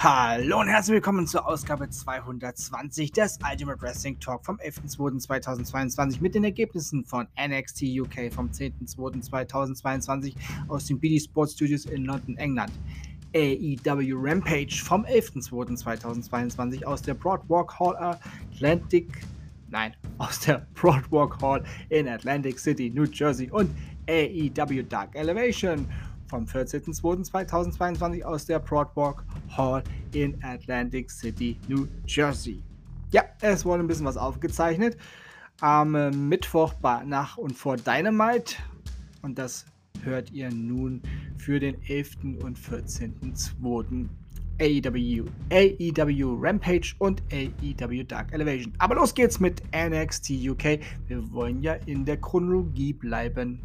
Hallo und herzlich willkommen zur Ausgabe 220 des Ultimate Wrestling Talk vom 11.02.2022 mit den Ergebnissen von NXT UK vom 10.02.2022 aus den BD Sports Studios in London, England. AEW Rampage vom 11.02.2022 aus der Broadwalk Hall Atlantic, nein, aus der Broadwalk Hall in Atlantic City, New Jersey und AEW Dark Elevation vom 14.02.2022 aus der Broadwalk Hall in Atlantic City, New Jersey. Ja, es wurde ein bisschen was aufgezeichnet. Am äh, Mittwoch nach und vor Dynamite. Und das hört ihr nun für den 11. und 14.02. AEW, AEW Rampage und AEW Dark Elevation. Aber los geht's mit NXT UK. Wir wollen ja in der Chronologie bleiben.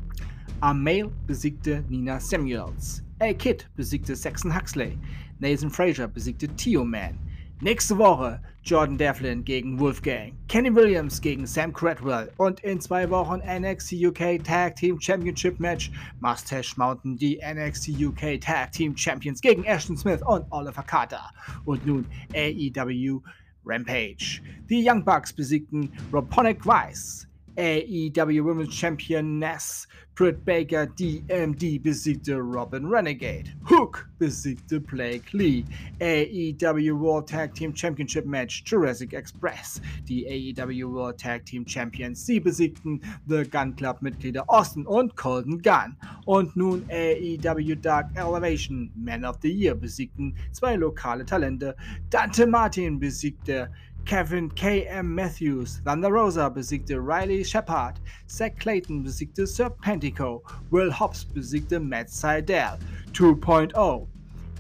Amale besiegte Nina Samuels. A-Kid besiegte Saxon Huxley. Nathan Frazier besiegte Tio Man. Nächste Woche Jordan Devlin gegen Wolfgang, Kenny Williams gegen Sam Cradwell und in zwei Wochen NXT UK Tag Team Championship Match Mustache Mountain die NXT UK Tag Team Champions gegen Ashton Smith und Oliver Carter. Und nun AEW Rampage. Die Young Bucks besiegten Robonic Rice. AEW Women's Championess Britt Baker DMD besiegte Robin Renegade. Hook besiegte Blake Lee. AEW World Tag Team Championship Match Jurassic Express. Die AEW World Tag Team Champions. Sie besiegten The Gun Club Mitglieder Austin und Colton Gunn. Und nun AEW Dark Elevation Man of the Year besiegten zwei lokale Talente. Dante Martin besiegte Kevin K.M. Matthews, Thunder Rosa besiegte Riley Shepard, Zach Clayton besiegte Serpentico, Will Hobbs besiegte Matt Seidel, 2.0,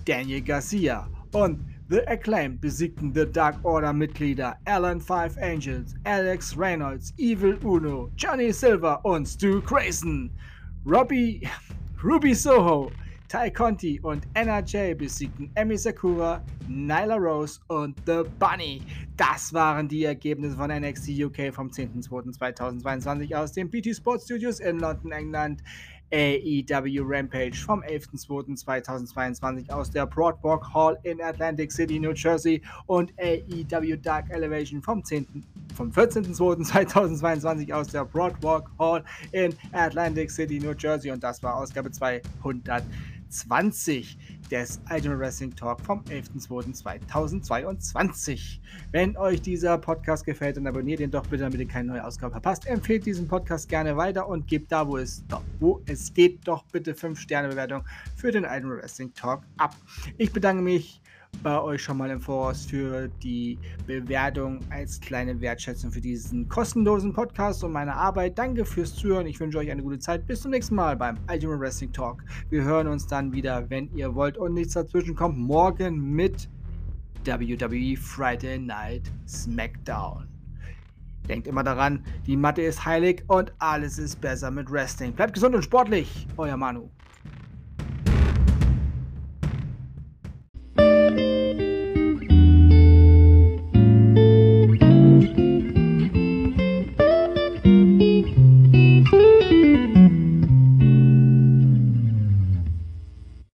Daniel Garcia und The Acclaim besiegten The Dark Order Mitglieder Alan Five Angels, Alex Reynolds, Evil Uno, Johnny Silver und Stu Grayson. Robbie, Ruby Soho Ty Conti und NRJ besiegten Emi Sakura, Nyla Rose und The Bunny. Das waren die Ergebnisse von NXT UK vom 10.02.2022 aus den BT Sports Studios in London, England. AEW Rampage vom 11.02.2022 aus der Broadwalk Hall in Atlantic City, New Jersey und AEW Dark Elevation vom 10 vom 14.02.2022 aus der Broadwalk Hall in Atlantic City, New Jersey und das war Ausgabe 200. 20 des Ultimate Wrestling Talk vom 11.02.2022. Wenn euch dieser Podcast gefällt, dann abonniert ihn doch bitte, damit ihr keine neue Ausgabe verpasst. Empfehlt diesen Podcast gerne weiter und gebt da, wo es, doch, wo es geht, doch bitte 5-Sterne-Bewertung für den Ultimate Wrestling Talk ab. Ich bedanke mich bei euch schon mal im Voraus für die Bewertung als kleine Wertschätzung für diesen kostenlosen Podcast und meine Arbeit. Danke fürs Zuhören. Ich wünsche euch eine gute Zeit. Bis zum nächsten Mal beim Ultimate Wrestling Talk. Wir hören uns dann wieder, wenn ihr wollt und nichts dazwischen kommt, morgen mit WWE Friday Night SmackDown. Denkt immer daran, die Matte ist heilig und alles ist besser mit Wrestling. Bleibt gesund und sportlich. Euer Manu.